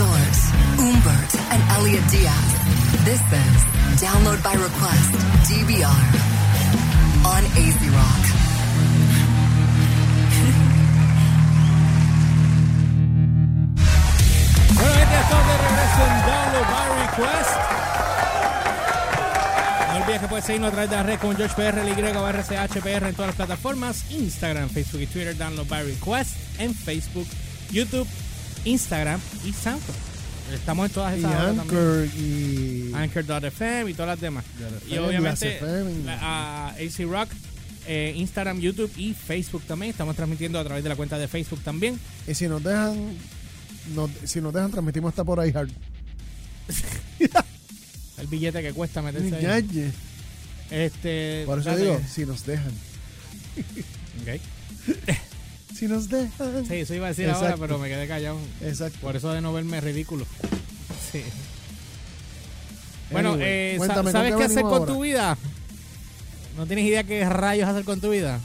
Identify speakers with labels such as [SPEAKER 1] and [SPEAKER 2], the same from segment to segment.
[SPEAKER 1] George, Umbert, and Elliot Diaz. This is Download by Request, DBR, on AZ Rock.
[SPEAKER 2] Bueno, estamos de regreso en Download by Request. No olvides que puedes seguirnos a través de la red con George PR, Y o RCHPR en todas las plataformas: Instagram, Facebook y Twitter. Download by Request en Facebook, YouTube, Instagram y SoundCloud. Estamos en todas
[SPEAKER 3] Y
[SPEAKER 2] esas también.
[SPEAKER 3] Anchor y...
[SPEAKER 2] Anchor.fm y todas las demás.
[SPEAKER 3] FM,
[SPEAKER 2] Y obviamente a AC Rock, eh, Instagram, YouTube y Facebook también. Estamos transmitiendo a través de la cuenta de Facebook también.
[SPEAKER 3] Y si nos dejan... nos- si nos dejan, transmitimos hasta por ahí, hard.
[SPEAKER 2] El billete que cuesta meterse ahí. Este,
[SPEAKER 3] Por eso
[SPEAKER 2] dale.
[SPEAKER 3] digo, si nos dejan.
[SPEAKER 2] Ok.
[SPEAKER 3] Si nos dejan.
[SPEAKER 2] Sí, eso iba a decir ahora, pero me quedé callado.
[SPEAKER 3] Exacto.
[SPEAKER 2] Por eso de no verme ridículo. Sí. Bueno,
[SPEAKER 3] Anyway,
[SPEAKER 2] eh, sa-
[SPEAKER 3] cuéntame, ¿con
[SPEAKER 2] ¿sabes
[SPEAKER 3] qué
[SPEAKER 2] hacer con
[SPEAKER 3] ahora?
[SPEAKER 2] tu vida? ¿No tienes idea qué rayos hacer con tu vida?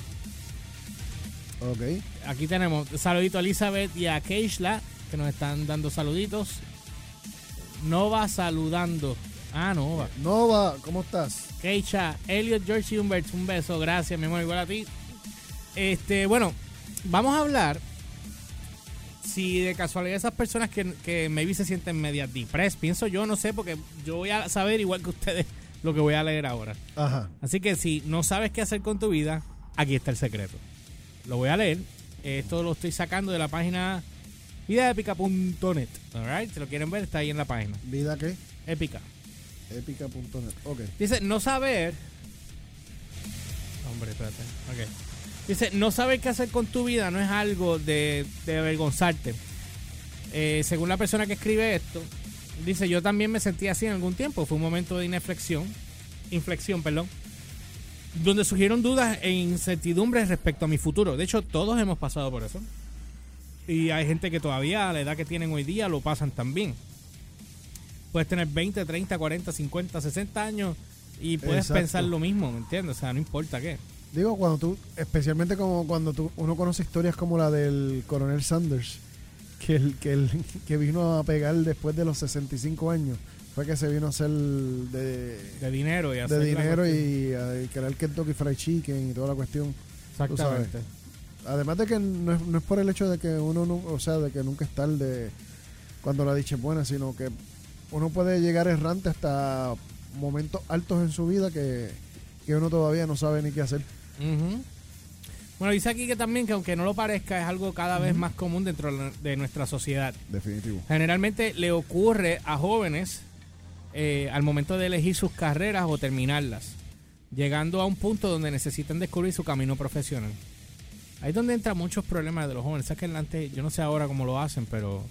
[SPEAKER 3] Ok.
[SPEAKER 2] Aquí tenemos saludito a Elizabeth y a Keishla, que nos están dando saluditos. Nova saludando. Ah, Nova.
[SPEAKER 3] Nova, ¿cómo estás?
[SPEAKER 2] Keisha, Elliot, George y Humbert, un beso, gracias, mi amor, igual a ti. Este, bueno, vamos a hablar si de casualidad esas personas que, que maybe se sienten media depressed, pienso yo, no sé, porque yo voy a saber igual que ustedes lo que voy a leer ahora.
[SPEAKER 3] Ajá.
[SPEAKER 2] Así que si no sabes qué hacer con tu vida, aquí está el secreto. Lo voy a leer. Esto lo estoy sacando de la página vidaepica.net. Alright, si lo quieren ver, está ahí en la página.
[SPEAKER 3] ¿Vida qué?
[SPEAKER 2] Épica.
[SPEAKER 3] Épica.net. Ok.
[SPEAKER 2] Dice, no saber. Hombre, espérate. Ok. Dice, no saber qué hacer con tu vida no es algo de, de avergonzarte. Eh, según la persona que escribe esto, dice, yo también me sentí así en algún tiempo. Fue un momento de inflexión, inflexión, perdón, donde surgieron dudas e incertidumbres respecto a mi futuro. De hecho, todos hemos pasado por eso. Y hay gente que todavía a la edad que tienen hoy día lo pasan también. Puedes tener 20, 30, 40, 50, 60 años y puedes
[SPEAKER 3] Exacto.
[SPEAKER 2] pensar lo mismo, ¿me entiendes? O sea, no importa qué.
[SPEAKER 3] Digo, cuando tú, especialmente como cuando tú, uno conoce historias como la del coronel Sanders, que, el, que, el, que vino a pegar después de los 65 años, fue que se vino a hacer de,
[SPEAKER 2] De dinero y hacer
[SPEAKER 3] de dinero y a crear Kentucky Fried Chicken y toda la cuestión.
[SPEAKER 2] Exactamente.
[SPEAKER 3] Además de que no es, no es por el hecho de que uno, no, o sea, de que nunca es tarde cuando la dicha es buena, sino que uno puede llegar errante hasta momentos altos en su vida que, que uno todavía no sabe ni qué hacer.
[SPEAKER 2] Ujú. Bueno, dice aquí que también que aunque no lo parezca, es algo cada vez más común dentro de nuestra sociedad.
[SPEAKER 3] Definitivo.
[SPEAKER 2] Generalmente le ocurre a jóvenes eh, al momento de elegir sus carreras o terminarlas, llegando a un punto donde necesitan descubrir su camino profesional. Ahí es donde entran muchos problemas de los jóvenes. Sabes que antes, yo no sé ahora cómo lo hacen, pero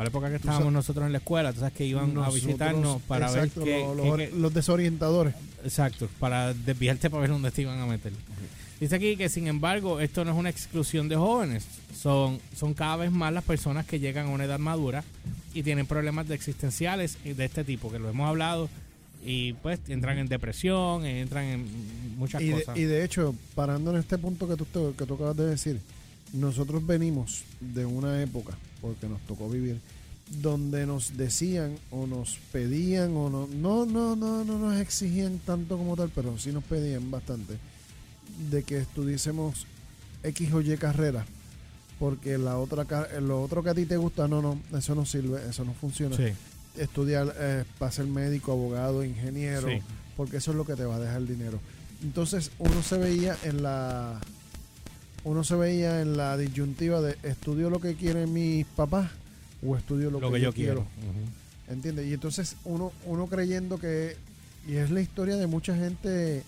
[SPEAKER 2] para la época que estábamos
[SPEAKER 3] sabes-
[SPEAKER 2] nosotros en la escuela, tú sabes que iban a visitarnos para
[SPEAKER 3] exacto,
[SPEAKER 2] ver qué,
[SPEAKER 3] lo-
[SPEAKER 2] qué-
[SPEAKER 3] los,
[SPEAKER 2] qué-
[SPEAKER 3] los desorientadores.
[SPEAKER 2] Exacto, para desviarte para ver dónde te iban a meter. Dice aquí que sin embargo esto no es una exclusión de jóvenes, son, son cada vez más las personas que llegan a una edad madura y tienen problemas de existenciales de este tipo, que lo hemos hablado, y pues entran en depresión, entran en muchas
[SPEAKER 3] Y de,
[SPEAKER 2] cosas.
[SPEAKER 3] y de hecho, parando en este punto que tú, que tú acabas de decir, nosotros venimos de una época, porque nos tocó vivir, donde nos decían o nos pedían o no, no, no, no, no nos exigían tanto como tal, pero sí nos pedían bastante, de que estudiésemos X o Y carrera, porque la otra, lo otro que a ti te gusta, no, no, eso no sirve, eso no funciona.
[SPEAKER 2] Sí,
[SPEAKER 3] Estudiar eh, para ser médico, abogado, ingeniero,
[SPEAKER 2] Sí.
[SPEAKER 3] porque eso es lo que te va a dejar dinero. Entonces uno se veía en la uno se veía en la disyuntiva de estudio lo que quieren mis papás o estudio lo,
[SPEAKER 2] lo, que, yo quiero.
[SPEAKER 3] ¿Entiendes? Y entonces uno, uno creyendo que, y es la historia de mucha gente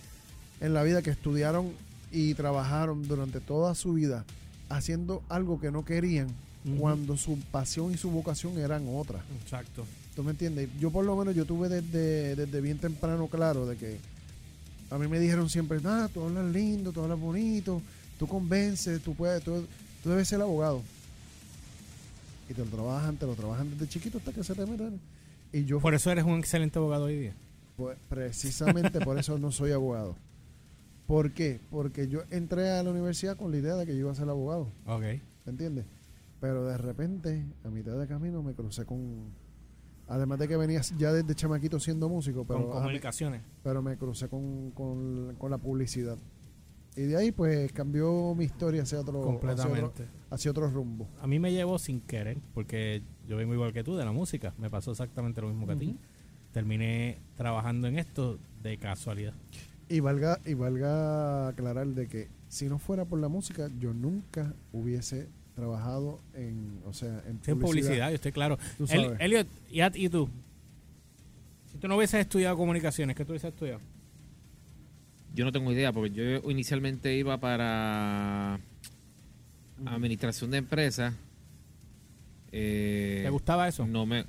[SPEAKER 3] en la vida que estudiaron y trabajaron durante toda su vida haciendo algo que no querían cuando su pasión y su vocación eran otras.
[SPEAKER 2] Exacto.
[SPEAKER 3] ¿Tú me entiendes? Yo por lo menos yo tuve desde, desde bien temprano claro de que a mí me dijeron siempre, ah, tú hablas lindo, tú hablas bonito, tú convences, tú puedes, tú, tú debes ser abogado. Y te lo trabajan, te lo trabajan desde chiquito hasta que se te meten. Y yo,
[SPEAKER 2] Por eso eres un excelente abogado hoy día.
[SPEAKER 3] pues, precisamente por eso no soy abogado. ¿Por qué? Porque yo entré a la universidad con la idea de que yo iba a ser abogado.
[SPEAKER 2] Ok.
[SPEAKER 3] ¿Me entiendes? Pero de repente, a mitad de camino, me crucé con. Además de que venías ya desde chamaquito siendo músico, pero,
[SPEAKER 2] con
[SPEAKER 3] a
[SPEAKER 2] comunicaciones.
[SPEAKER 3] pero me crucé con, con, con la publicidad. Y de ahí, pues, cambió mi historia hacia otro, hacia otro,
[SPEAKER 2] Completamente.
[SPEAKER 3] hacia otro rumbo.
[SPEAKER 2] A mí me llevó sin querer, porque yo vengo igual que tú de la música. Me pasó exactamente lo mismo que a ti. Terminé trabajando en esto de casualidad.
[SPEAKER 3] Y valga, y valga aclarar de que si no fuera por la música, yo nunca hubiese trabajado en, o sea, en
[SPEAKER 2] Sí, en
[SPEAKER 3] publicidad.
[SPEAKER 2] publicidad, yo estoy claro. El-. Elliot, ¿y, a- y tú? Si tú no hubieses estudiado comunicaciones, ¿qué tú hubieses estudiado?
[SPEAKER 4] Yo no tengo idea, porque yo inicialmente iba para administración de empresas. Eh,
[SPEAKER 2] ¿Te gustaba eso?
[SPEAKER 4] No me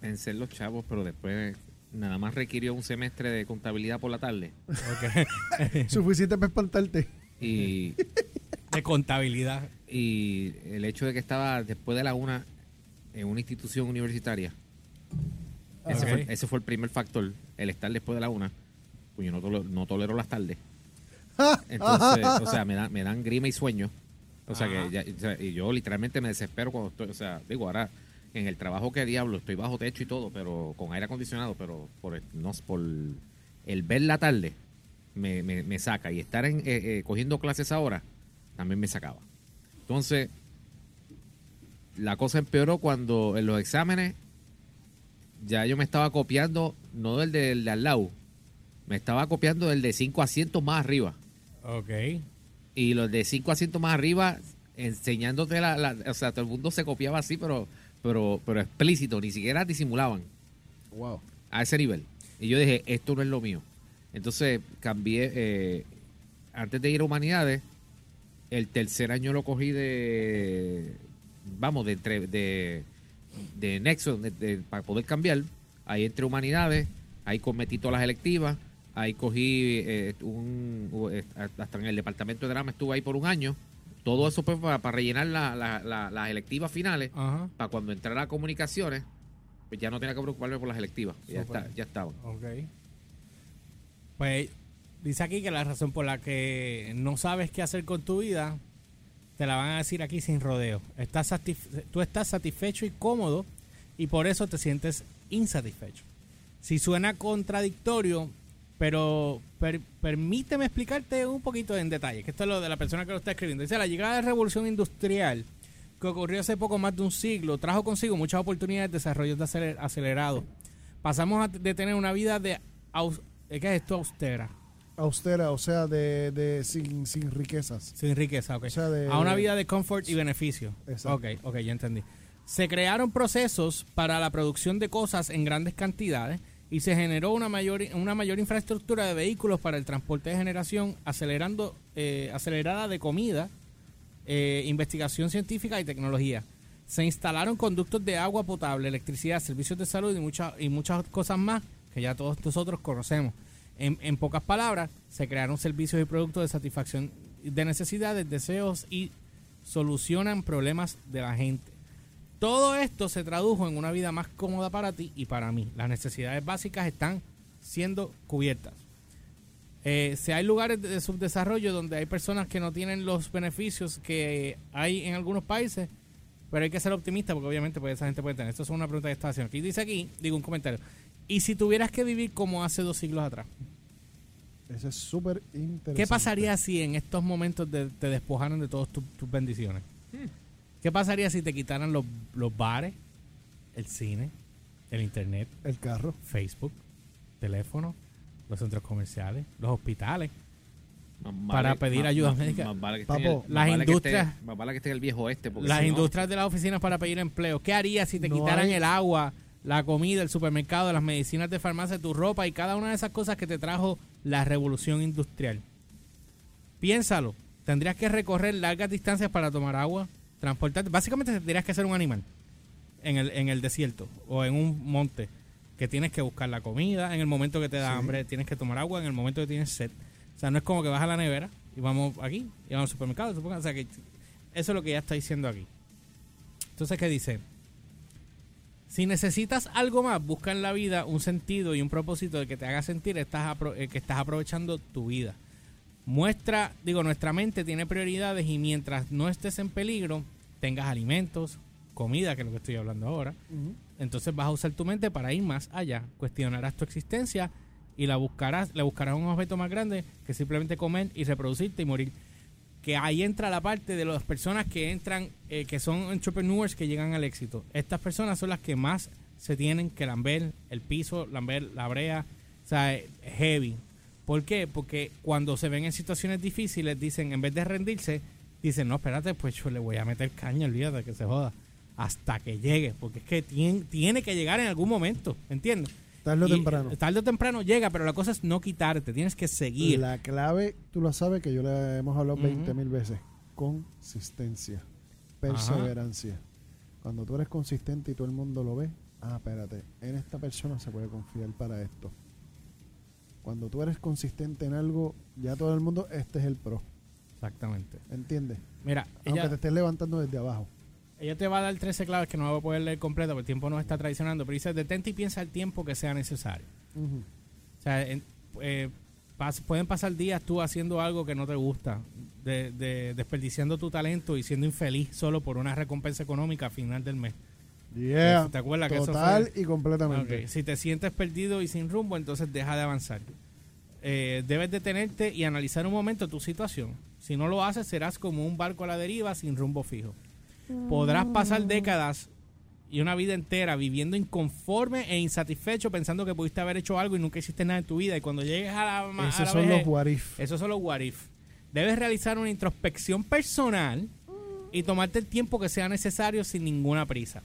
[SPEAKER 4] pensé en los chavos, pero después nada más requirió un semestre de contabilidad por la tarde.
[SPEAKER 2] Ok.
[SPEAKER 3] Suficiente para espantarte.
[SPEAKER 4] Y,
[SPEAKER 2] de contabilidad.
[SPEAKER 4] y el hecho de que estaba después de la una en una institución universitaria. Ese,
[SPEAKER 2] Ok.
[SPEAKER 4] fue, ese fue el primer factor, el estar después de la una. Pues yo no, tolero las tardes. Entonces, o sea, me, da- me dan grima y sueño. O sea,
[SPEAKER 2] Ajá.
[SPEAKER 4] que ya- o sea, y yo literalmente me desespero cuando estoy, o sea, digo, ahora en el trabajo que diablo, estoy bajo techo y todo, pero con aire acondicionado, pero por el, no, por el ver la tarde me, me- me saca. Y estar en, eh, eh, cogiendo clases ahora también me sacaba. Entonces, la cosa empeoró cuando en los exámenes ya yo me estaba copiando, no del de, del de al lado, me estaba copiando del de cinco asientos más arriba.
[SPEAKER 2] Ok.
[SPEAKER 4] Y los de cinco asientos más arriba, enseñándote la, la- O sea, todo el mundo se copiaba así, pero, pero, pero explícito, ni siquiera disimulaban
[SPEAKER 3] Wow.
[SPEAKER 4] a ese nivel. Y yo dije, esto no es lo mío. Entonces cambié, eh, antes de ir a Humanidades, el tercer año lo cogí de, vamos, de, entre- de, de Nexo, de- de- para poder cambiar. Ahí entre Humanidades, ahí cometí todas las electivas, ahí cogí eh, un, eh, hasta en el departamento de drama estuve ahí por un año. Todo eso pues para, para rellenar la- la- la- las electivas finales
[SPEAKER 2] Ajá.
[SPEAKER 4] para cuando entrara a comunicaciones, pues ya no tenía que preocuparme por las electivas. Ya, está, ya estaban.
[SPEAKER 2] Ok. Pues dice aquí que la razón por la que no sabes qué hacer con tu vida, te la van a decir aquí sin rodeo. Estás tú estás satisfecho y cómodo y por eso te sientes insatisfecho. Si suena contradictorio, pero per- permíteme explicarte un poquito en detalle, que esto es lo de la persona que lo está escribiendo. Dice, la llegada de la revolución industrial que ocurrió hace poco más de un siglo trajo consigo muchas oportunidades de desarrollo de aceler- acelerado. Pasamos a- de tener una vida de... aus- ¿Qué es esto? Austera.
[SPEAKER 3] Austera, o sea, de, de sin, sin riquezas.
[SPEAKER 2] Sin riqueza, ok.
[SPEAKER 3] O sea, de-
[SPEAKER 2] a una vida de confort y beneficio.
[SPEAKER 3] Exacto.
[SPEAKER 2] Ok, ok, ya entendí. Se crearon procesos para la producción de cosas en grandes cantidades y se generó una mayor, una mayor infraestructura de vehículos para el transporte de generación, acelerando, eh, acelerada de comida, eh, investigación científica y tecnología. Se instalaron conductos de agua potable, electricidad, servicios de salud y, muchas y muchas cosas más que ya todos nosotros conocemos. En, en pocas palabras, se crearon servicios y productos de satisfacción de necesidades, deseos y solucionan problemas de la gente. Todo esto se tradujo en una vida más cómoda para ti y para mí. Las necesidades básicas están siendo cubiertas. Eh, si hay lugares de subdesarrollo donde hay personas que no tienen los beneficios que hay en algunos países, pero hay que ser optimista porque obviamente pues, esa gente puede tener. Esto es una pregunta que está haciendo. Aquí dice aquí, digo un comentario. ¿Y si tuvieras que vivir como hace dos siglos atrás?
[SPEAKER 3] Eso es súper interesante.
[SPEAKER 2] ¿Qué pasaría si en estos momentos de- te despojaran de todas tu- tus bendiciones? ¿Qué pasaría si te quitaran los, los bares, el cine, el internet,
[SPEAKER 3] El carro.
[SPEAKER 2] Facebook, teléfono, los centros comerciales, los hospitales?
[SPEAKER 4] Más
[SPEAKER 2] Para pedir ayuda médica.
[SPEAKER 4] Más vale que esté en
[SPEAKER 3] Papo,
[SPEAKER 4] el-
[SPEAKER 2] las
[SPEAKER 4] más vale que
[SPEAKER 2] industrias-
[SPEAKER 4] esté- Más vale que esté en el viejo este. Porque
[SPEAKER 2] Las
[SPEAKER 4] si no-
[SPEAKER 2] industrias de las oficinas para pedir empleo. ¿Qué harías si te
[SPEAKER 3] No
[SPEAKER 2] quitaran
[SPEAKER 3] hay-
[SPEAKER 2] el agua, la comida, el supermercado, las medicinas de farmacia, tu ropa y cada una de esas cosas que te trajo la revolución industrial? Piénsalo. Tendrías que recorrer largas distancias para tomar agua, transportarte. Básicamente tendrías que ser un animal en el, en el desierto o en un monte que tienes que buscar la comida en el momento que te da
[SPEAKER 3] Sí.
[SPEAKER 2] hambre, tienes que tomar agua en el momento que tienes sed. O sea, no es como que vas a la nevera y vamos aquí y vamos al supermercado. supermercado. O sea, que eso es lo que ya está diciendo aquí. Entonces, ¿qué dice? Si necesitas algo más, busca en la vida un sentido y un propósito de que te haga sentir estás eh, que estás aprovechando tu vida. Muestra, digo, nuestra mente tiene prioridades y mientras no estés en peligro, tengas alimentos, comida, que es lo que estoy hablando ahora. Entonces vas a usar tu mente para ir más allá. Cuestionarás tu existencia y la buscarás, le buscarás un objeto más grande que simplemente comer y reproducirte y morir. Que ahí entra la parte de las personas que entran, eh, que son entrepreneurs que llegan al éxito. Estas personas son las que más se tienen que lamber el piso, lamber la brea, o sea, eh, heavy. ¿Por qué? Porque cuando se ven en situaciones difíciles, dicen, en vez de rendirse, dicen, no, espérate, pues yo le voy a meter caña, olvídate que se joda. Hasta que llegue, porque es que tiene, tiene que llegar en algún momento, ¿entiendes?
[SPEAKER 3] Tarde o
[SPEAKER 2] Y,
[SPEAKER 3] temprano.
[SPEAKER 2] eh, Tarde o temprano llega, pero la cosa es no quitarte, tienes que seguir.
[SPEAKER 3] La clave, tú lo sabes que yo le hemos hablado
[SPEAKER 2] Ujú.
[SPEAKER 3] 20 mil veces. Consistencia. Perseverancia. Cuando tú eres consistente y todo el mundo lo ve, ah, espérate, en esta persona se puede confiar para esto. Cuando tú eres consistente en algo, ya todo el mundo, este es el pro.
[SPEAKER 2] Exactamente.
[SPEAKER 3] ¿Entiendes?
[SPEAKER 2] Mira,
[SPEAKER 3] Aunque
[SPEAKER 2] ella,
[SPEAKER 3] te estés levantando desde abajo.
[SPEAKER 2] ella te va a dar 13 claves que no voy a poder leer completo porque el tiempo nos está traicionando, pero dice, detente y piensa el tiempo que sea necesario. O sea, en- eh, pas- pueden pasar días tú haciendo algo que no te gusta, de, de- desperdiciando tu talento y siendo infeliz solo por una recompensa económica a final del mes.
[SPEAKER 3] Yeah.
[SPEAKER 2] ¿Te acuerdas que eso
[SPEAKER 3] Total
[SPEAKER 2] fue?
[SPEAKER 3] y completamente.
[SPEAKER 2] Si te sientes perdido y sin rumbo, entonces deja de avanzar. Eh, debes detenerte y analizar un momento tu situación. Si no lo haces, serás como un barco a la deriva sin rumbo fijo. Podrás pasar décadas y una vida entera viviendo inconforme e insatisfecho pensando que pudiste haber hecho algo y nunca hiciste nada en tu vida. Y cuando llegues a la,
[SPEAKER 3] Esos son
[SPEAKER 2] vejez,
[SPEAKER 3] los what if.
[SPEAKER 2] esos son los what if. Debes realizar una introspección personal y tomarte el tiempo que sea necesario sin ninguna prisa.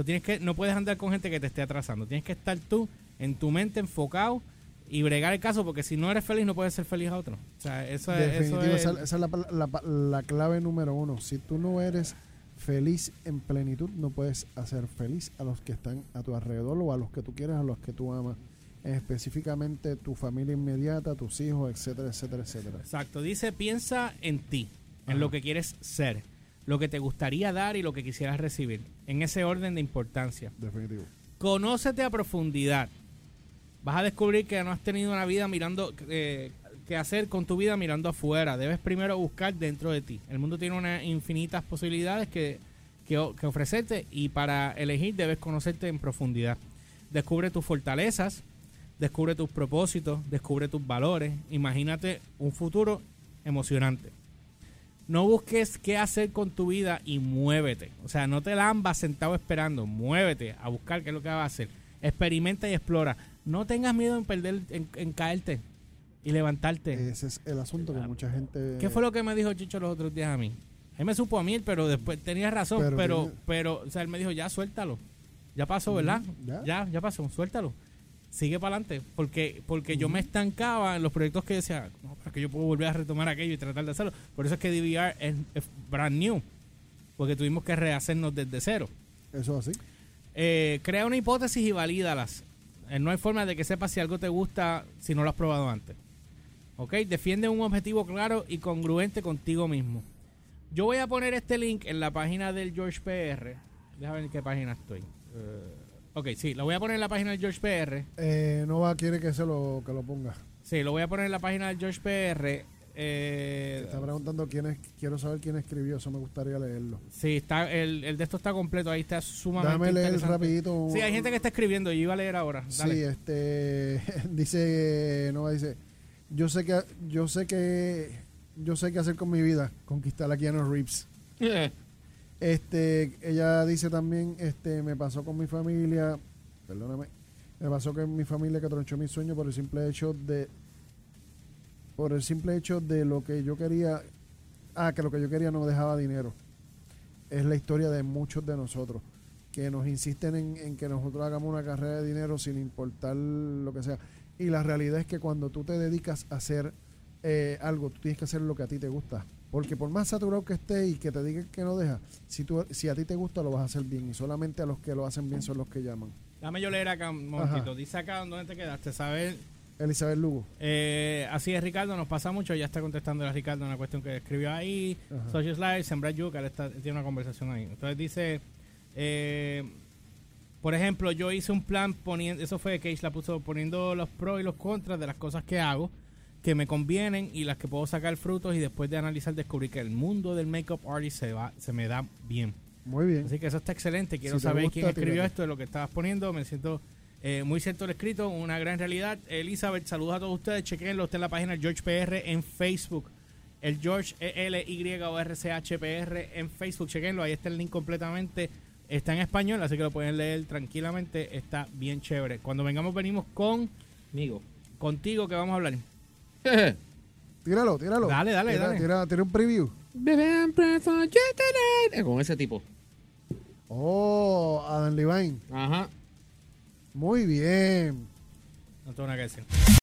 [SPEAKER 2] So, tienes que, no puedes andar con gente que te esté atrasando. Tienes que estar tú en tu mente enfocado y bregar el caso porque si no eres feliz no puedes ser feliz a otro. O sea, eso es... eso es-
[SPEAKER 3] esa, esa es la, la- la clave número uno. Si tú no eres feliz en plenitud, no puedes hacer feliz a los que están a tu alrededor o a los que tú quieres, a los que tú amas. Específicamente tu familia inmediata, tus hijos, etcétera, etcétera, etcétera.
[SPEAKER 2] Exacto. Dice, piensa en ti, en
[SPEAKER 3] Ajá.
[SPEAKER 2] lo que quieres ser, lo que te gustaría dar y lo que quisieras recibir. En ese orden de importancia.
[SPEAKER 3] Definitivo.
[SPEAKER 2] Conócete a profundidad. Vas a descubrir que no has tenido una vida mirando, eh, que hacer con tu vida mirando afuera. Debes primero buscar dentro de ti. El mundo tiene unas infinitas posibilidades que, que, que ofrecerte y para elegir debes conocerte en profundidad. Descubre tus fortalezas, descubre tus propósitos, descubre tus valores. Imagínate un futuro emocionante. No busques qué hacer con tu vida y muévete. O sea, no te lambas sentado esperando. Muévete a buscar qué es lo que vas a hacer. Experimenta y explora. No tengas miedo en perder, en, en caerte y levantarte.
[SPEAKER 3] Ese es el asunto que mucha gente...
[SPEAKER 2] ¿Qué fue lo que me dijo Chicho los otros días a mí? Él me supo a mí, pero después tenía razón,
[SPEAKER 3] Pero
[SPEAKER 2] pero, pero, o sea, él me dijo, ya suéltalo. Ya pasó, ¿verdad?
[SPEAKER 3] ya.
[SPEAKER 2] Ya, ya pasó, suéltalo. Sigue para adelante. Porque, porque yo me estancaba en los proyectos que decía, no, pero que yo puedo volver a retomar aquello y tratar de hacerlo. Por eso es que DVR es, es brand new. Porque tuvimos que rehacernos desde cero.
[SPEAKER 3] Eso así.
[SPEAKER 2] Eh, crea una hipótesis y valídalas. Eh, no hay forma de que sepas si algo te gusta si no lo has probado antes. ¿Ok? Defiende un objetivo claro y congruente contigo mismo. Yo voy a poner este link en la página del George PR. Déjame ver en qué página estoy. Eh, ok, sí, lo voy a poner en la página del George PR.
[SPEAKER 3] Eh, Nova quiere que se lo, que lo ponga.
[SPEAKER 2] Sí, lo voy a poner en la página del George PR. Eh,
[SPEAKER 3] Te está preguntando quién es... Quiero saber quién escribió, eso me gustaría leerlo.
[SPEAKER 2] sí, está, el, el de esto está completo, ahí está sumamente
[SPEAKER 3] Dame leer rapidito.
[SPEAKER 2] Sí, hay gente que está escribiendo, yo iba a leer ahora. Dale.
[SPEAKER 3] Sí, este dice Nova dice, yo sé que yo sé que yo sé qué hacer con mi vida, conquistar a Keanu Reeves. Este, ella dice también, este, me pasó con mi familia, perdóname, me pasó con mi familia que tronchó mi sueño por el simple hecho de por el simple hecho de lo que yo quería, ah, que lo que yo quería no dejaba dinero. Es la historia de muchos de nosotros que nos insisten en, que nosotros hagamos una carrera de dinero sin importar lo que sea. Y la realidad es que cuando tú te dedicas a hacer eh, algo, tú tienes que hacer lo que a ti te gusta. Porque por más saturado que esté y que te digan que no deja, si, tú, si a ti te gusta, lo vas a hacer bien. Y solamente a los que lo hacen bien son los que llaman.
[SPEAKER 2] Dame yo leer acá un momentito.
[SPEAKER 3] Ajá.
[SPEAKER 2] Dice acá dónde te quedaste, ¿sabes?
[SPEAKER 3] Elizabeth Lugo.
[SPEAKER 2] Eh, así es, Ricardo, nos pasa mucho. Ya está contestando a Ricardo una cuestión que escribió ahí.
[SPEAKER 3] Ajá.
[SPEAKER 2] Social Life, Sembrar Yuca, está- tiene una conversación ahí. Entonces dice, eh, por ejemplo, yo hice un plan poniendo, eso fue que Cage la puso poniendo los pros y los contras de las cosas que hago. Que me convienen y las que puedo sacar frutos y después de analizar descubrí que el mundo del makeup artist se va se me da bien.
[SPEAKER 3] Muy bien.
[SPEAKER 2] Así que eso está excelente. Quiero
[SPEAKER 3] Si
[SPEAKER 2] saber
[SPEAKER 3] gusta,
[SPEAKER 2] quién escribió
[SPEAKER 3] tírate.
[SPEAKER 2] esto de lo que estabas poniendo. Me siento eh, muy cierto el escrito, una gran realidad. Elizabeth, saludos a todos ustedes. Chequenlo, está en la página George PR en Facebook. El George E L Y O R C H P R en Facebook. Chequenlo, ahí está el link completamente. Está en español, así que lo pueden leer tranquilamente. Está bien chévere. Cuando vengamos, venimos con
[SPEAKER 4] Amigo.
[SPEAKER 2] contigo que vamos a hablar.
[SPEAKER 3] Tíralo, tíralo.
[SPEAKER 2] Dale, dale,
[SPEAKER 3] Tira-
[SPEAKER 2] dale.
[SPEAKER 3] Tira, tira un preview.
[SPEAKER 4] Eh, Con ese tipo.
[SPEAKER 3] Oh, Adam Levine.
[SPEAKER 4] Ajá.
[SPEAKER 3] Muy bien.
[SPEAKER 2] No tengo nada que decir.